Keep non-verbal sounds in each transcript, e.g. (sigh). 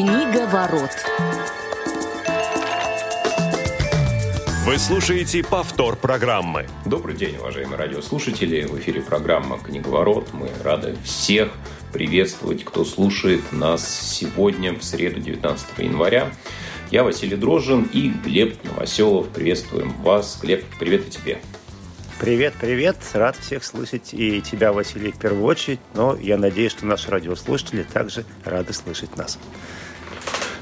Книга ворот. Вы слушаете повтор программы. Добрый день, уважаемые радиослушатели. В эфире программа «Книговорот». Мы рады всех приветствовать, кто слушает нас сегодня, в среду, 19 января. Я Василий Дрожжин и Глеб Новоселов. Приветствуем вас. Глеб, привет и тебе. Привет, привет. Рад всех слышать и тебя, Василий, в первую очередь. Но я надеюсь, что наши радиослушатели также рады слышать нас.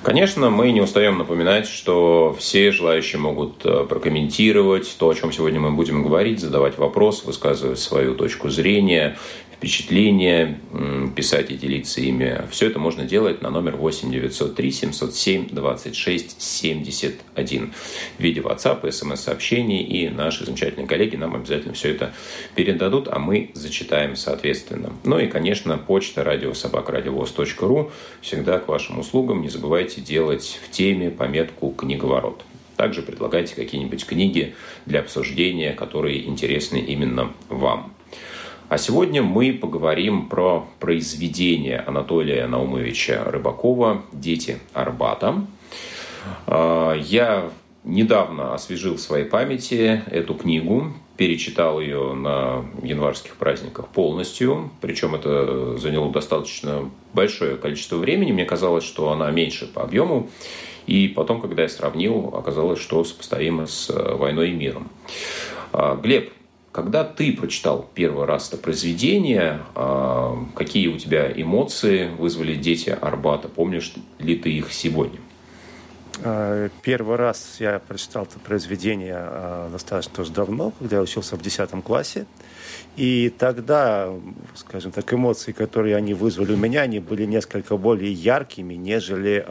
Конечно, мы не устаем напоминать, что все желающие могут э, прокомментировать то, о чем сегодня мы будем говорить, задавать вопросы, высказывать свою точку зрения впечатления, писать и делиться ими. Все это можно делать на номер 8 903 707 26 71 в виде WhatsApp, смс-сообщений, и наши замечательные коллеги нам обязательно все это передадут, а мы зачитаем соответственно. Ну и, конечно, почта радиособакрадиовоз.ру всегда к вашим услугам. Не забывайте делать в теме пометку «Книговорот». Также предлагайте какие-нибудь книги для обсуждения, которые интересны именно вам. А сегодня мы поговорим про произведение Анатолия Наумовича Рыбакова «Дети Арбата». А, я недавно освежил в своей памяти эту книгу, перечитал ее на январских праздниках полностью, причем это заняло достаточно большое количество времени. Мне казалось, что она меньше по объему. И потом, когда я сравнил, оказалось, что сопоставимо с «Войной и миром». А, Глеб, когда ты прочитал первый раз это произведение, а, какие у тебя эмоции вызвали дети Арбата? Помнишь ли ты их сегодня? А, первый раз я прочитал это произведение а, достаточно тоже давно, когда я учился в 10 классе. И тогда, скажем так, эмоции, которые они вызвали у меня, они были несколько более яркими, нежели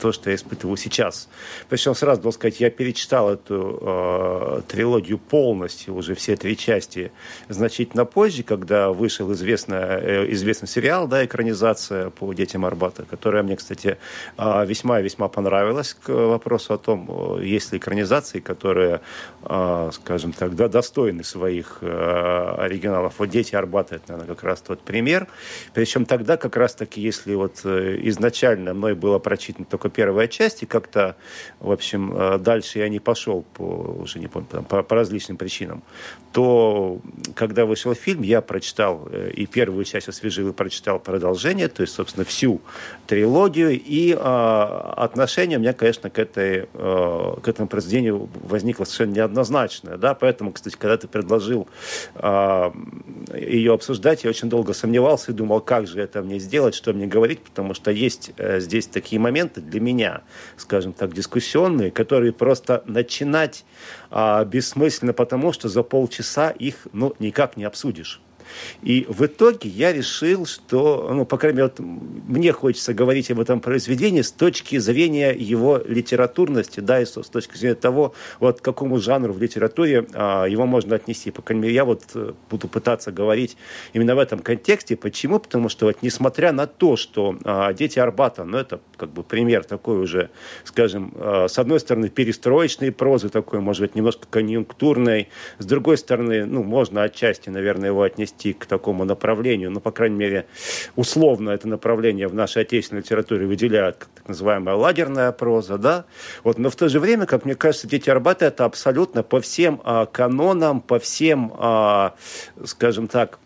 то, что я испытываю сейчас. Причем сразу должен сказать, я перечитал эту э, трилогию полностью, уже все три части, значительно позже, когда вышел известный, э, известный сериал, да, экранизация по «Детям Арбата», которая мне, кстати, э, весьма-весьма понравилась к вопросу о том, есть ли экранизации, которые, э, скажем так, да, достойны своих э, оригиналов. Вот «Дети Арбата» — это, наверное, как раз тот пример. Причем тогда как раз-таки, если вот э, изначально мной было прочитано только первая часть, и как-то, в общем, э, дальше я не пошел по, уже не помню, по, по различным причинам, то когда вышел фильм, я прочитал э, и первую часть освежил, и прочитал продолжение, то есть, собственно, всю трилогию, и э, отношение у меня, конечно, к, этой, э, к этому произведению возникло совершенно неоднозначное, да, поэтому, кстати, когда ты предложил э, ее обсуждать, я очень долго сомневался и думал, как же это мне сделать, что мне говорить, потому что есть э, здесь такие моменты. Для меня, скажем так, дискуссионные, которые просто начинать а, бессмысленно, потому что за полчаса их ну, никак не обсудишь. И в итоге я решил, что, ну, по крайней мере, вот мне хочется говорить об этом произведении с точки зрения его литературности, да, и с точки зрения того, вот к какому жанру в литературе а, его можно отнести. По крайней мере, я вот э, буду пытаться говорить именно в этом контексте. Почему? Потому что вот несмотря на то, что а, «Дети Арбата», ну, это как бы пример такой уже, скажем, а, с одной стороны, перестроечной прозы такой, может быть, немножко конъюнктурной, с другой стороны, ну, можно отчасти, наверное, его отнести идти к такому направлению, ну, по крайней мере, условно это направление в нашей отечественной литературе выделяют как так называемая лагерная проза, да, вот, но в то же время, как мне кажется, «Дети Арбата» это абсолютно по всем а, канонам, по всем, а, скажем так,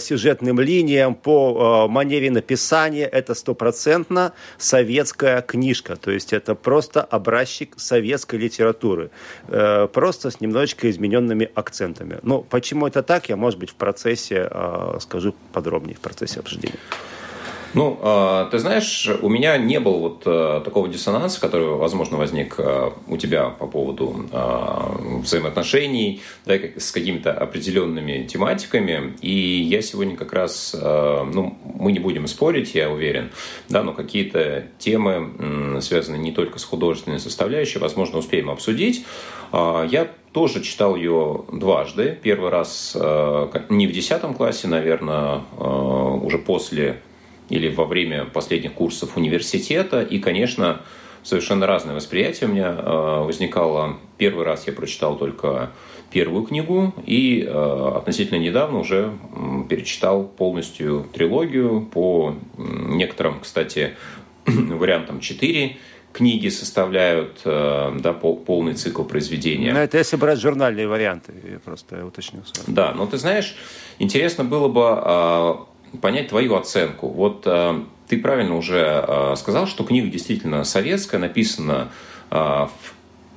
сюжетным линиям, по э, манере написания, это стопроцентно советская книжка. То есть это просто образчик советской литературы. Э, просто с немножечко измененными акцентами. Но почему это так, я, может быть, в процессе скажу подробнее, в процессе обсуждения. Ну, а, ты знаешь, у меня не было вот э, такого диссонанса, который, возможно, возник э, у тебя по поводу а, взаимоотношений да, с какими-то определенными тематиками. И я сегодня как раз, э, ну, мы не будем спорить, я уверен, да, но какие-то темы, связанные не только с художественной составляющей, возможно, успеем обсудить. А, я тоже читал ее дважды. Первый раз не в десятом классе, наверное, уже после или во время последних курсов университета. И, конечно, совершенно разное восприятие у меня э, возникало. Первый раз я прочитал только первую книгу и э, относительно недавно уже перечитал полностью трилогию по некоторым, кстати, (clears throat) вариантам 4 книги составляют э, да, пол, полный цикл произведения. Ну, это если брать журнальные варианты, я просто уточню. Да, но ты знаешь, интересно было бы э, понять твою оценку. Вот э, ты правильно уже э, сказал, что книга действительно советская, написана э, в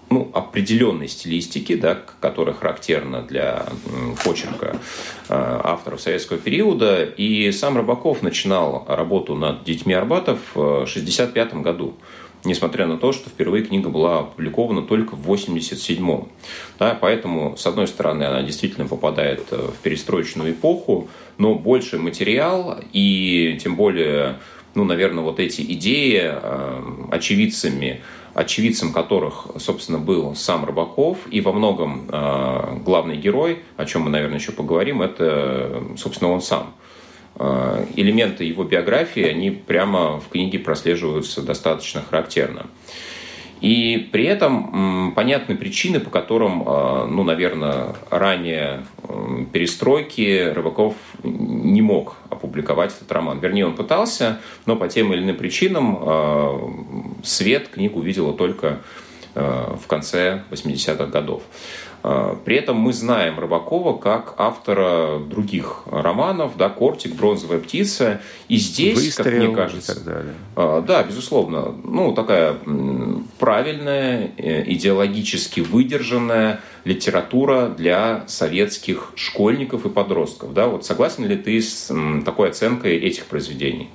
ну, определенной стилистики, да, которая характерна для почерка авторов советского периода. И сам Рыбаков начинал работу над «Детьми Арбатов» в 1965 году несмотря на то, что впервые книга была опубликована только в 1987-м. Да, поэтому, с одной стороны, она действительно попадает э, в перестроечную эпоху, но больше материал и тем более, ну, наверное, вот эти идеи э, очевидцами очевидцем которых, собственно, был сам Рыбаков, и во многом э, главный герой, о чем мы, наверное, еще поговорим, это, собственно, он сам. Э, элементы его биографии, они прямо в книге прослеживаются достаточно характерно. И при этом понятны причины, по которым, э, ну, наверное, ранее перестройки Рыбаков не мог опубликовать этот роман. Вернее, он пытался, но по тем или иным причинам э, свет книгу увидела только в конце 80-х годов. Э, при этом мы знаем Рыбакова как автора других романов, да, «Кортик», «Бронзовая птица». И здесь, Выстрел как мне кажется... И так далее. Да, безусловно. Ну, такая правильная, идеологически выдержанная литература для советских школьников и подростков. Да? Вот согласен ли ты с такой оценкой этих произведений?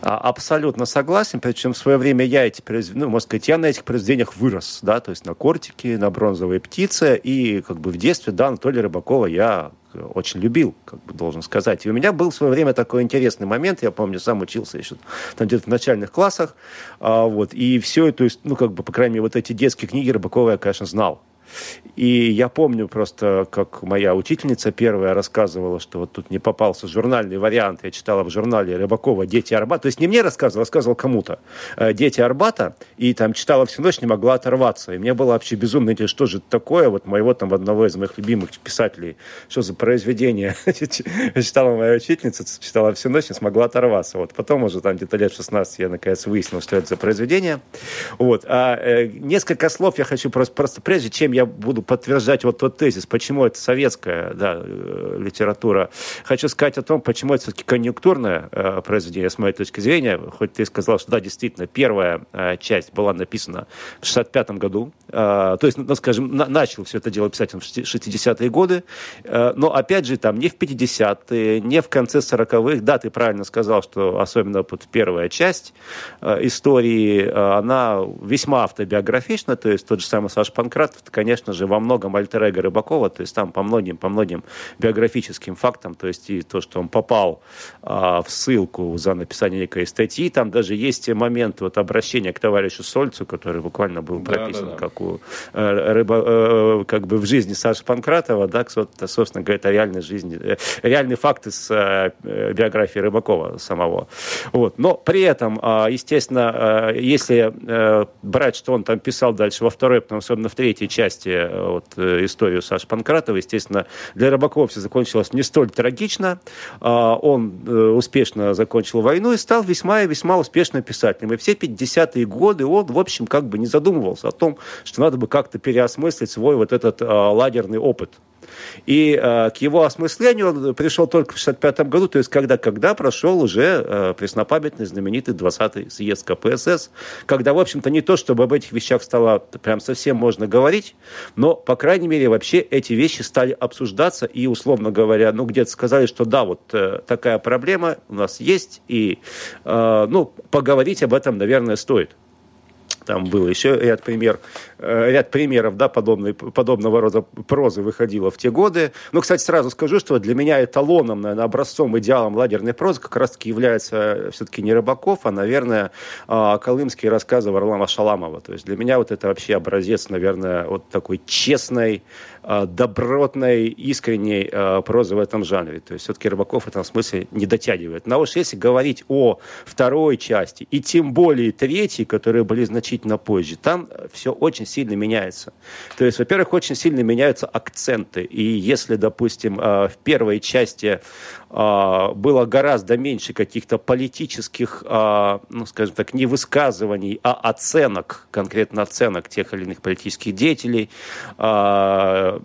А, абсолютно согласен, причем в свое время я эти произведения, ну, можно сказать, я на этих произведениях вырос, да, то есть на «Кортике», на «Бронзовой птице», и как бы в детстве, да, Анатолия Рыбакова я очень любил, как бы должен сказать. И у меня был в свое время такой интересный момент, я помню, сам учился еще там где-то в начальных классах, а, вот, и все это, ну, как бы, по крайней мере, вот эти детские книги Рыбакова я, конечно, знал. И я помню просто, как моя учительница первая рассказывала, что вот тут не попался журнальный вариант. Я читала в журнале Рыбакова «Дети Арбата». То есть не мне рассказывала, рассказывал кому-то. Э, «Дети Арбата». И там читала всю ночь, не могла оторваться. И мне было вообще безумно интересно, что же это такое. Вот моего там одного из моих любимых писателей, что за произведение. (laughs) читала моя учительница, читала всю ночь, не смогла оторваться. Вот потом уже там где-то лет 16 я наконец выяснил, что это за произведение. Вот. А э, несколько слов я хочу просто, просто прежде чем я буду подтверждать вот тот тезис, почему это советская да, э, литература. Хочу сказать о том, почему это все-таки конъюнктурное э, произведение, с моей точки зрения. Хоть ты сказал, что да, действительно, первая э, часть была написана в 65 году. Э, то есть, ну, скажем, на, начал все это дело писать в 60-е годы. Э, но, опять же, там не в 50-е, не в конце 40-х. Да, ты правильно сказал, что особенно вот первая часть э, истории, э, она весьма автобиографична. То есть тот же самый Саша Панкратов, конечно же, во многом альтер -эго Рыбакова, то есть там по многим, по многим биографическим фактам, то есть и то, что он попал а, в ссылку за написание некой статьи, там даже есть момент вот обращения к товарищу Сольцу, который буквально был прописан да, да, да. как у э, рыба, э, как бы в жизни Саши Панкратова, да, собственно говоря, это реальной жизни, э, реальные факты с э, биографии Рыбакова самого. Вот. Но при этом, э, естественно, э, если э, брать, что он там писал дальше во второй, потом особенно в третьей части Э, вот, э, историю Саши Панкратова. Естественно, для Рыбакова все закончилось не столь трагично. А, он э, успешно закончил войну и стал весьма и весьма успешным писателем. И все 50-е годы он, в общем, как бы не задумывался о том, что надо бы как-то переосмыслить свой вот этот лагерный опыт. И э, к его осмыслению он пришел только в 1965 году, то есть когда, когда прошел уже э, преснопамятный знаменитый 20-й съезд КПСС, когда, в общем-то, не то, чтобы об этих вещах стало прям совсем можно говорить, но, по крайней мере, вообще эти вещи стали обсуждаться и, условно говоря, ну, где-то сказали, что да, вот э, такая проблема у нас есть, и, э, ну, поговорить об этом, наверное, стоит. Там было еще ряд, пример, ряд примеров да, подобной, подобного рода прозы выходило в те годы. Но, кстати, сразу скажу, что для меня эталоном, наверное, образцом, идеалом ладерной прозы как раз-таки является все-таки не Рыбаков, а, наверное, а, колымские рассказы Варлама Шаламова. То есть для меня вот это вообще образец, наверное, вот такой честной, а, добротной, искренней прозы в этом жанре. То есть все-таки Рыбаков в этом смысле не дотягивает. Но уж если говорить о второй части, и тем более третьей, которые были значительно позже. Там все очень сильно меняется. То есть, во-первых, очень сильно меняются акценты. И если, допустим, э, в первой части было гораздо меньше каких-то политических, э, ну, скажем так, не высказываний, а оценок, конкретно оценок тех или иных политических деятелей, то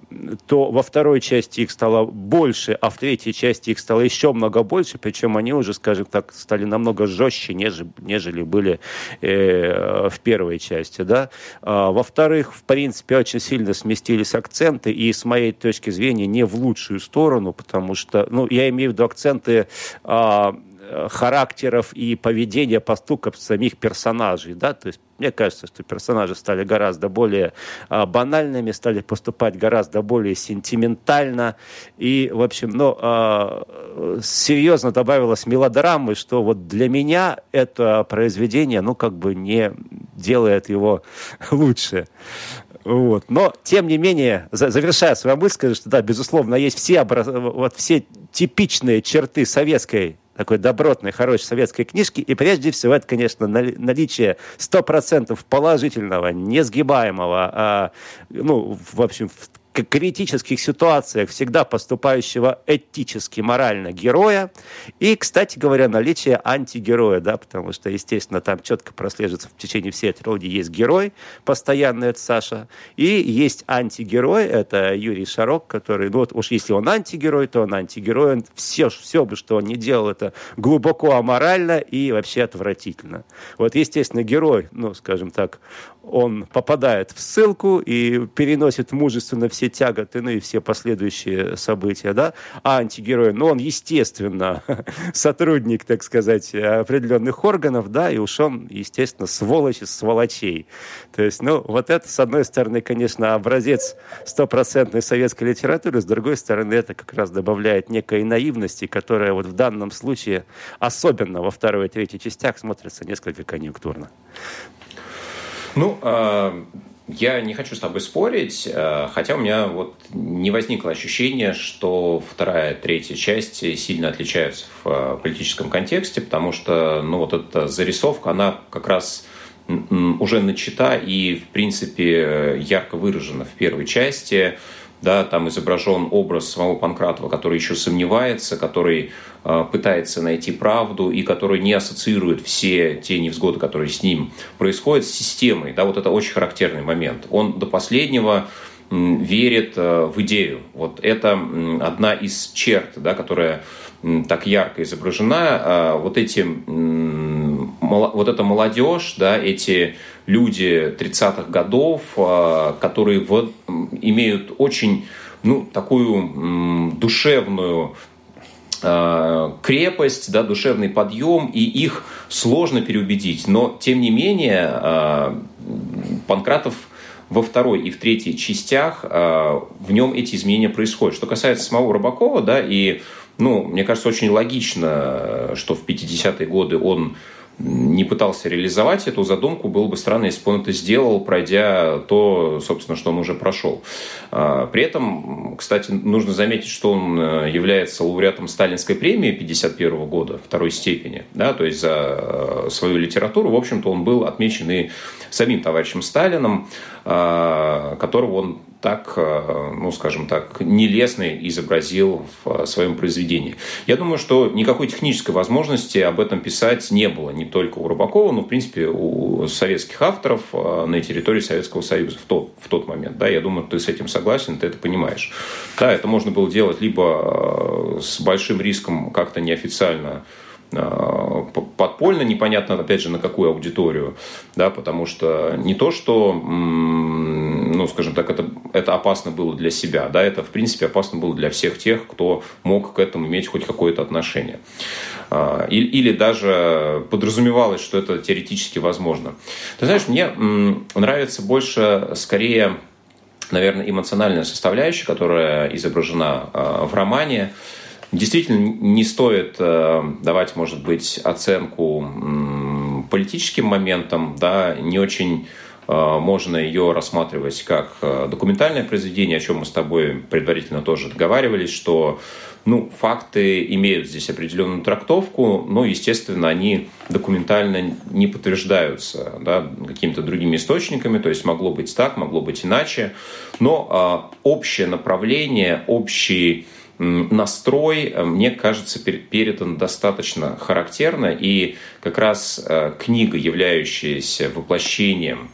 во второй части их стало больше, а в третьей части их стало еще много больше, причем они уже, скажем так, стали намного жестче, нежели, нежели были э, в первой части. Да? А, во-вторых, в принципе, очень сильно сместились акценты, и с моей точки зрения не в лучшую сторону, потому что, ну, я имею в виду акценты а, характеров и поведения поступков самих персонажей, да, то есть мне кажется, что персонажи стали гораздо более а, банальными, стали поступать гораздо более сентиментально. И, в общем, ну, а, серьезно добавилось мелодрамы, что вот для меня это произведение, ну, как бы не делает его (laughs) лучше. Вот. Но, тем не менее, завершая свою мысль, скажу, что, да, безусловно, есть все, образ... вот, все типичные черты советской такой добротной, хорошей советской книжки. И прежде всего это, конечно, наличие 100% положительного, несгибаемого, а, ну, в общем, критических ситуациях всегда поступающего этически, морально героя. И, кстати говоря, наличие антигероя, да, потому что, естественно, там четко прослеживается в течение всей трилогии есть герой, постоянный это Саша, и есть антигерой, это Юрий Шарок, который, ну вот уж если он антигерой, то он антигерой, он все, все бы, что он не делал, это глубоко аморально и вообще отвратительно. Вот, естественно, герой, ну, скажем так, он попадает в ссылку и переносит мужественно все тяготы, ну и все последующие события, да, а антигерой, ну, он, естественно, (laughs) сотрудник, так сказать, определенных органов, да, и уж он, естественно, сволочь из сволочей. То есть, ну, вот это, с одной стороны, конечно, образец стопроцентной советской литературы, с другой стороны, это как раз добавляет некой наивности, которая вот в данном случае, особенно во второй и третьей частях, смотрится несколько конъюнктурно. Ну, а, я не хочу с тобой спорить, а, хотя у меня вот не возникло ощущения, что вторая, третья части сильно отличаются в а, политическом контексте, потому что, ну, вот эта зарисовка, она как раз уже начата и, в принципе, ярко выражена в первой части да, там изображен образ самого Панкратова, который еще сомневается, который э, пытается найти правду и который не ассоциирует все те невзгоды, которые с ним происходят, с системой. Да, вот это очень характерный момент. Он до последнего верит э, в идею. Вот это одна из черт, да, которая так ярко изображена. Э, вот эти вот эта молодежь, да, эти люди 30-х годов, а, которые вот имеют очень ну, такую душевную а, крепость, да, душевный подъем, и их сложно переубедить. Но, тем не менее, а, Панкратов во второй и в третьей частях в нем эти изменения происходят. Что касается самого Рыбакова, да, и, ну, мне кажется, очень логично, что в 50-е годы он не пытался реализовать эту задумку, было бы странно, если бы он это сделал, пройдя то, собственно, что он уже прошел. А, при этом, кстати, нужно заметить, что он э, является лауреатом Сталинской премии 1951 года второй степени, да, то есть за э, свою литературу, в общем-то, он был отмечен и самим товарищем Сталином, которого он так, э, ну, скажем так, нелестно изобразил в своем произведении. Я думаю, что никакой технической возможности об этом писать не было, не только у Рыбакова, но, в принципе, у советских авторов э, на территории Советского Союза в тот, в тот момент. Да, я думаю, ты с этим согласен, ты это понимаешь. Да, это можно было делать либо э, с большим риском как-то неофициально Э, подпольно, непонятно, опять же, на какую аудиторию, да, потому что не то, что, ну, скажем так, это, это опасно было для себя, да, это, в принципе, опасно было для всех тех, кто мог к этому иметь хоть какое-то отношение. А, или, или даже подразумевалось, что это теоретически возможно. Ты знаешь, мне нравится больше, скорее, наверное, эмоциональная составляющая, которая изображена а, в романе, Действительно, не стоит э, давать, может быть, оценку политическим моментам, да, не очень э, можно ее рассматривать как э, документальное произведение, о чем мы с тобой предварительно тоже договаривались, что Ну, факты имеют здесь определенную трактовку, но, естественно, они документально не подтверждаются да, какими-то другими источниками, то есть могло быть так, могло быть иначе. Но э, общее направление, общий настрой, э, мне кажется, передан достаточно характерно, и как раз э, книга, являющаяся воплощением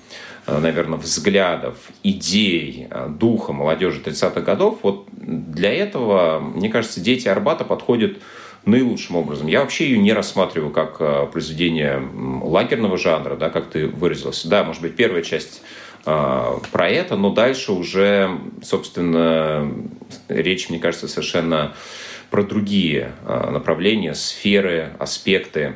Э, наверное, взглядов, идей, духа молодежи 30-х годов, вот для этого, мне кажется, «Дети Арбата» подходят наилучшим образом. Я вообще ее не рассматриваю как произведение лагерного жанра, да, как ты выразился. Да, может быть, первая часть про это, но дальше уже, собственно, речь, мне кажется, совершенно про другие направления, сферы, аспекты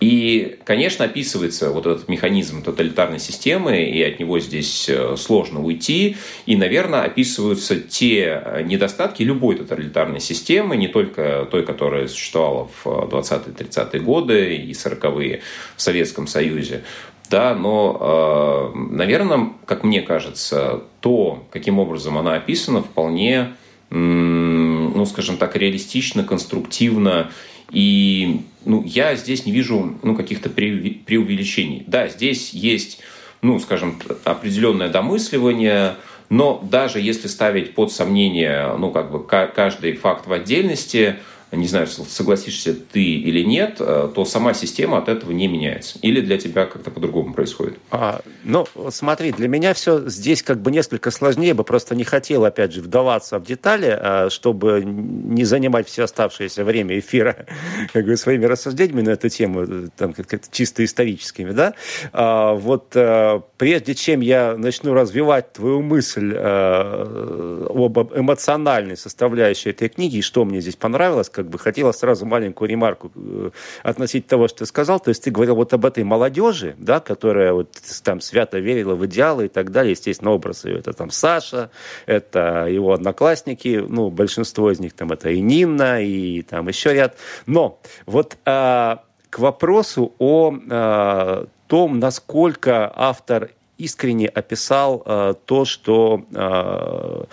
и, конечно, описывается вот этот механизм тоталитарной системы, и от него здесь э, сложно уйти. И, наверное, описываются те недостатки любой тоталитарной системы, не только той, которая существовала в 20-30-е годы и 40-е в Советском Союзе. Да, но, э, наверное, как мне кажется, то, каким образом она описана, вполне, ну, скажем так, реалистично, конструктивно и ну, я здесь не вижу ну, каких-то преувеличений. Да, здесь есть, ну, скажем, определенное домысливание, но даже если ставить под сомнение ну, как бы каждый факт в отдельности, не знаю, согласишься ты или нет, э, то сама система от этого не меняется. Или для тебя как-то по-другому происходит? А, ну, смотри, для меня все здесь как бы несколько сложнее, бы просто не хотел, опять же, вдаваться в детали, а, чтобы не занимать все оставшееся время эфира (laughs) как бы, своими рассуждениями на эту тему, там, как чисто историческими, да. А, вот э, прежде чем я начну развивать твою мысль э, об эмоциональной составляющей этой книги, и что мне здесь понравилось, как бы хотела сразу маленькую ремарку э, относительно того, что ты сказал. То есть ты говорил вот об этой молодежи, да, которая вот там свято верила в идеалы и так далее. Естественно, образ ее это там Саша, это его одноклассники, ну, большинство из них там это и Нина, и там еще ряд. Но вот а, к вопросу о а, том, насколько автор искренне описал э, то, что э,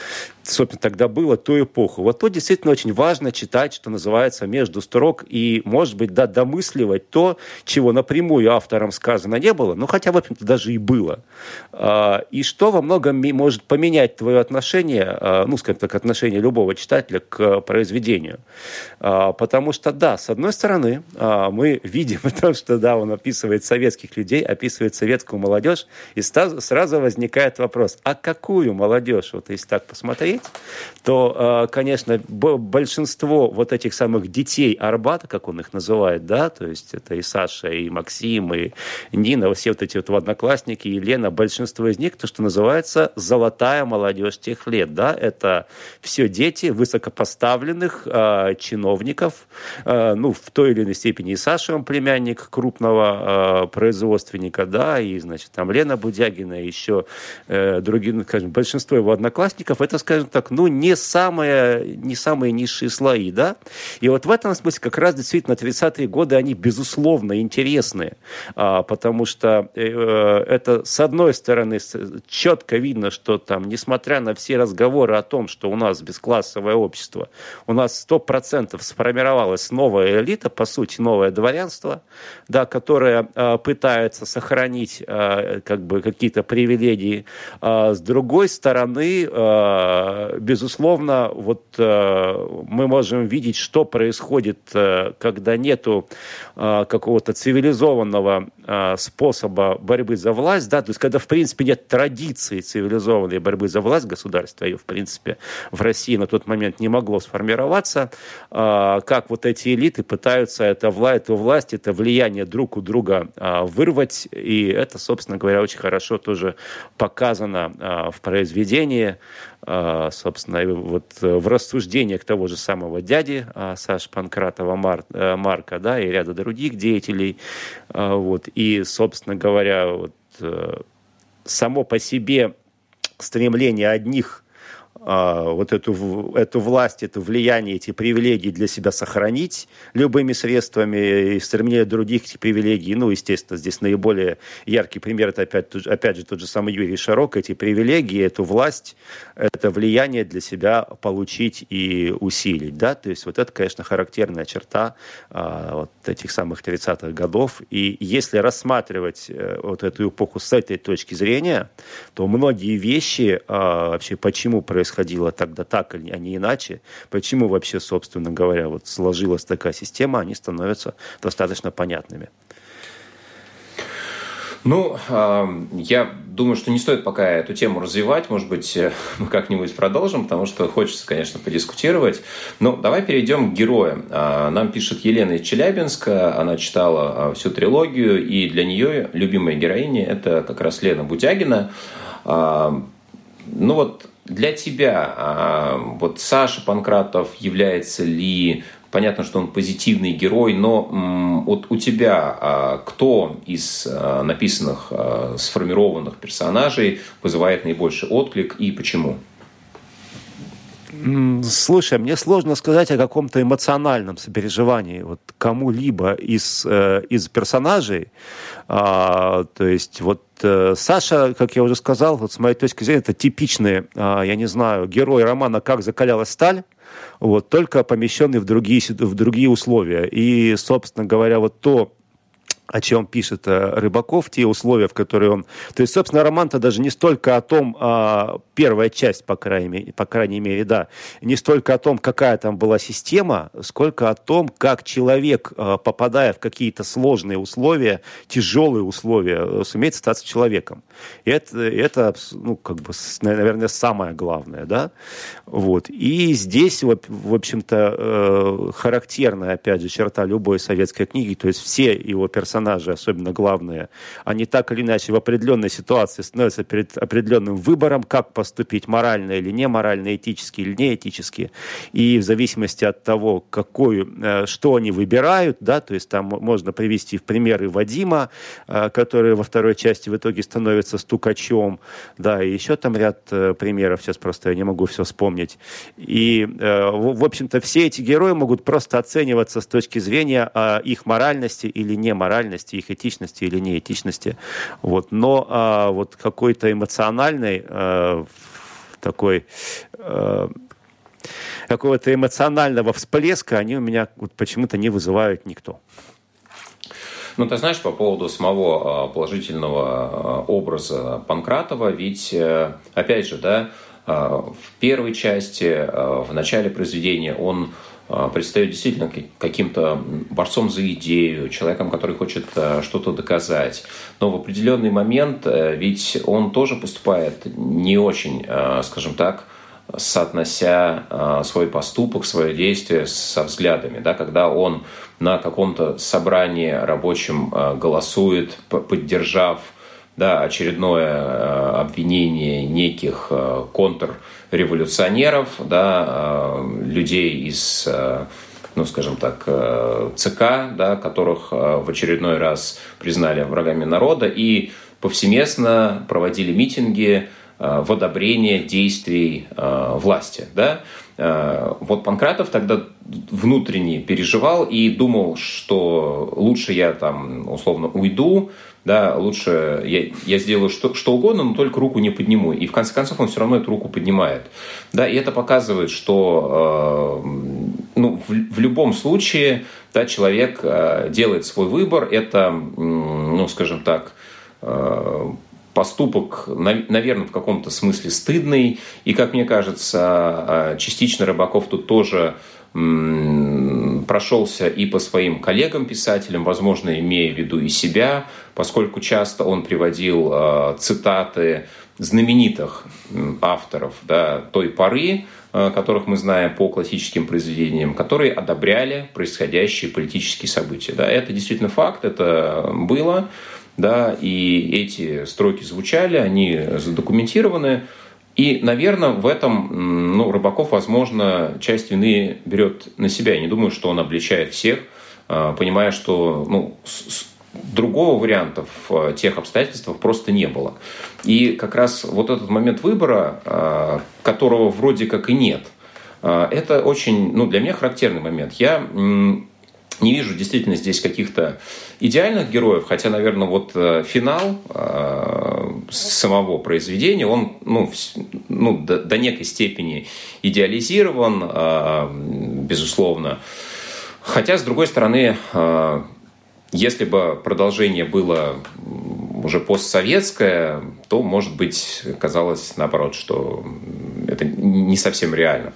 собственно, тогда было, ту эпоху. Вот то действительно очень важно читать, что называется, между строк и, может быть, да, домысливать то, чего напрямую автором сказано не было, ну, хотя, в общем-то, даже и было. А, и что во многом может поменять твое отношение, а, ну, скажем так, отношение любого читателя к произведению. А, потому что, да, с одной стороны, мы видим то, что, да, он описывает советских людей, описывает советскую молодежь, и сразу возникает вопрос, а какую молодежь, вот если так посмотреть, говорить, то, э, конечно, большинство вот этих самых детей Арбата, как он их называет, да, то есть это и Саша, и Максим, и Нина, все вот эти вот одноклассники, и Лена, большинство из них, то, что называется золотая молодежь тех лет, да, это все дети высокопоставленных э, чиновников, э, ну, в той или иной степени и Саша, он племянник крупного э, производственника, да, и, значит, там Лена Будягина, еще э, другие, ну, скажем, большинство его одноклассников, это, скажем, скажем так, ну, не самые, не самые низшие слои, да. И вот в этом смысле как раз действительно 30-е годы, они, безусловно, интересные, а, потому что э, это, с одной стороны, четко видно, что там, несмотря на все разговоры о том, что у нас бесклассовое общество, у нас сто процентов сформировалась новая элита, по сути, новое дворянство, да, которое э, пытается сохранить э, как бы какие-то привилегии. А с другой стороны, э, безусловно, вот э, мы можем видеть, что происходит, э, когда нету э, какого-то цивилизованного способа борьбы за власть, да, то есть когда, в принципе, нет традиции цивилизованной борьбы за власть государства, ее, в принципе, в России на тот момент не могло сформироваться, как вот эти элиты пытаются это, эту власть, это влияние друг у друга вырвать, и это, собственно говоря, очень хорошо тоже показано в произведении а, собственно, вот э, в рассуждениях того же самого дяди а, Саши Панкратова э, Марка, да, и ряда других деятелей, а, вот, и, собственно говоря, вот, э, само по себе стремление одних вот эту, эту власть, это влияние, эти привилегии для себя сохранить любыми средствами и стремление других эти привилегии. Ну, естественно, здесь наиболее яркий пример, это опять, опять же тот же самый Юрий Шарок, эти привилегии, эту власть, это влияние для себя получить и усилить. Да? То есть вот это, конечно, характерная черта а, вот этих самых 30-х годов. И если рассматривать э, вот эту эпоху с этой точки зрения, то многие вещи а, вообще почему происходило тогда так, а не иначе, почему вообще, собственно говоря, вот сложилась такая система, они становятся достаточно понятными. Ну, я думаю, что не стоит пока эту тему развивать. Может быть, э, мы как-нибудь продолжим, потому что хочется, конечно, подискутировать. Но давай перейдем к героям. А, нам пишет Елена из Челябинска. Она читала а, всю трилогию, и для нее любимая героиня – это как раз Лена Будягина. А, ну вот для тебя вот Саша Панкратов является ли Понятно, что он позитивный герой, но вот у тебя а, кто из а, написанных, а, сформированных персонажей вызывает наибольший отклик и почему? Слушай, мне сложно сказать о каком-то эмоциональном сопереживании вот кому-либо из, э, из персонажей. А, то есть вот э, Саша, как я уже сказал, вот с моей точки зрения, это типичный, а, я не знаю, герой романа «Как закалялась сталь», вот, только помещенный в другие, в другие условия. И, собственно говоря, вот то, о чем пишет э, Рыбаков, те условия, в которые он... То есть, собственно, роман-то даже не столько о том, а, первая часть, по крайней, мере, по крайней мере, да, не столько о том, какая там была система, сколько о том, как человек, а, попадая в какие-то сложные условия, тяжелые условия, э, сумеет стать человеком. И это, это ну, как бы, наверное, самое главное, да. Вот. И здесь, в общем-то, э, характерная, опять же, черта любой советской книги, то есть все его персонажи персонажи, особенно главные, они так или иначе в определенной ситуации становятся перед определенным выбором, как поступить морально или не морально, этически или не этически. И в зависимости от того, какую, э, что они выбирают, да, то есть там можно привести в примеры Вадима, э, который во второй части в итоге становится стукачом, да, и еще там ряд э, примеров, сейчас просто я не могу все вспомнить. И, в общем-то, все эти герои могут просто оцениваться с точки зрения их моральности или неморальности моральности, их этичности или неэтичности. Вот. Но а, вот какой-то эмоциональный а, такой а, какого-то эмоционального всплеска они у меня вот почему-то не вызывают никто. Ну, ты знаешь, по поводу самого положительного образа Панкратова, ведь, э, опять же, да, в первой части, в начале произведения он а, предстает действительно каким-то борцом за идею, человеком, который хочет э, что-то доказать. Но в определенный момент э, ведь он тоже поступает не очень, э, скажем так, соотнося свой поступок, свое действие со взглядами. Да, когда он на каком-то собрании рабочем голосует, поддержав да, очередное обвинение неких контр революционеров, да, э, людей из, э, ну, скажем так, э, ЦК, да, которых в очередной раз признали врагами народа и повсеместно проводили митинги в одобрение действий власти. Да? Вот Панкратов тогда внутренне переживал и думал, что лучше я там условно уйду, да, лучше я, я сделаю что, что угодно, но только руку не подниму. И в конце концов он все равно эту руку поднимает. Да, и это показывает, что э, ну, в, в любом случае да, человек э, делает свой выбор. Это, ну, скажем так, э, поступок, наверное, в каком-то смысле стыдный. И, как мне кажется, э, частично Рыбаков тут тоже прошелся и по своим коллегам-писателям, возможно, имея в виду и себя, поскольку часто он приводил э, цитаты знаменитых авторов да, той поры, э, которых мы знаем по классическим произведениям, которые одобряли происходящие политические события. Да, это действительно факт, это было, да, и эти строки звучали, они задокументированы. И, наверное, в этом ну, Рыбаков, возможно, часть вины берет на себя. Я не думаю, что он обличает всех, а, понимая, что ну, другого варианта в тех обстоятельствах просто не было. И как раз вот этот момент выбора, которого вроде как и нет, это очень, ну, для меня характерный момент. Я не вижу действительно здесь каких-то идеальных героев, хотя, наверное, вот э, финал самого произведения, он ну, ну, до, до некой степени идеализирован, э, безусловно. Хотя, с другой стороны, э, если бы продолжение было уже постсоветское, то, может быть, казалось наоборот, что это не совсем реально.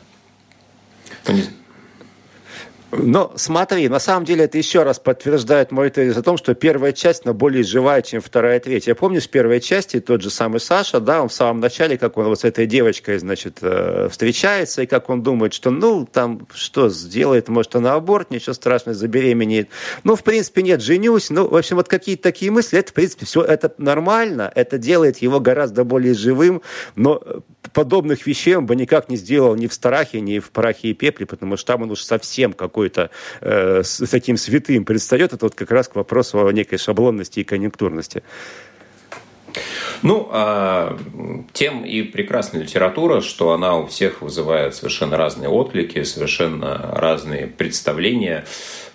Но смотри, на самом деле это еще раз подтверждает мой тезис о том, что первая часть, она более живая, чем вторая и. Я помню, с первой части тот же самый Саша, да, он в самом начале, как он вот с этой девочкой, значит, э, встречается, и как он думает, что, ну, там, что сделает, может, она аборт, ничего страшного, забеременеет. Ну, в принципе, нет, женюсь. Ну, в общем, вот какие-то такие мысли, это, в принципе, все это нормально, это делает его гораздо более живым, но подобных вещей он бы никак не сделал ни в страхе, ни в парахе и пепле, потому что там он уж совсем какой-то э, с таким святым предстает. Это вот как раз к вопросу о некой шаблонности и конъюнктурности. Ну, а, тем и прекрасная литература, что она у всех вызывает совершенно разные отклики, совершенно разные представления.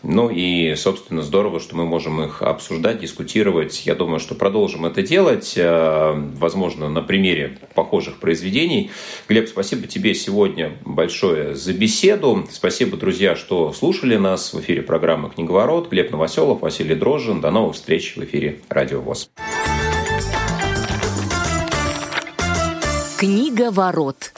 Ну и, собственно, здорово, что мы можем их обсуждать, дискутировать. Я думаю, что продолжим это делать, а, возможно, на примере похожих произведений. Глеб, спасибо тебе сегодня большое за беседу. Спасибо, друзья, что слушали нас в эфире программы «Книговорот». Глеб Новоселов, Василий Дрожжин. До новых встреч в эфире «Радио ВОЗ». Книга ворот.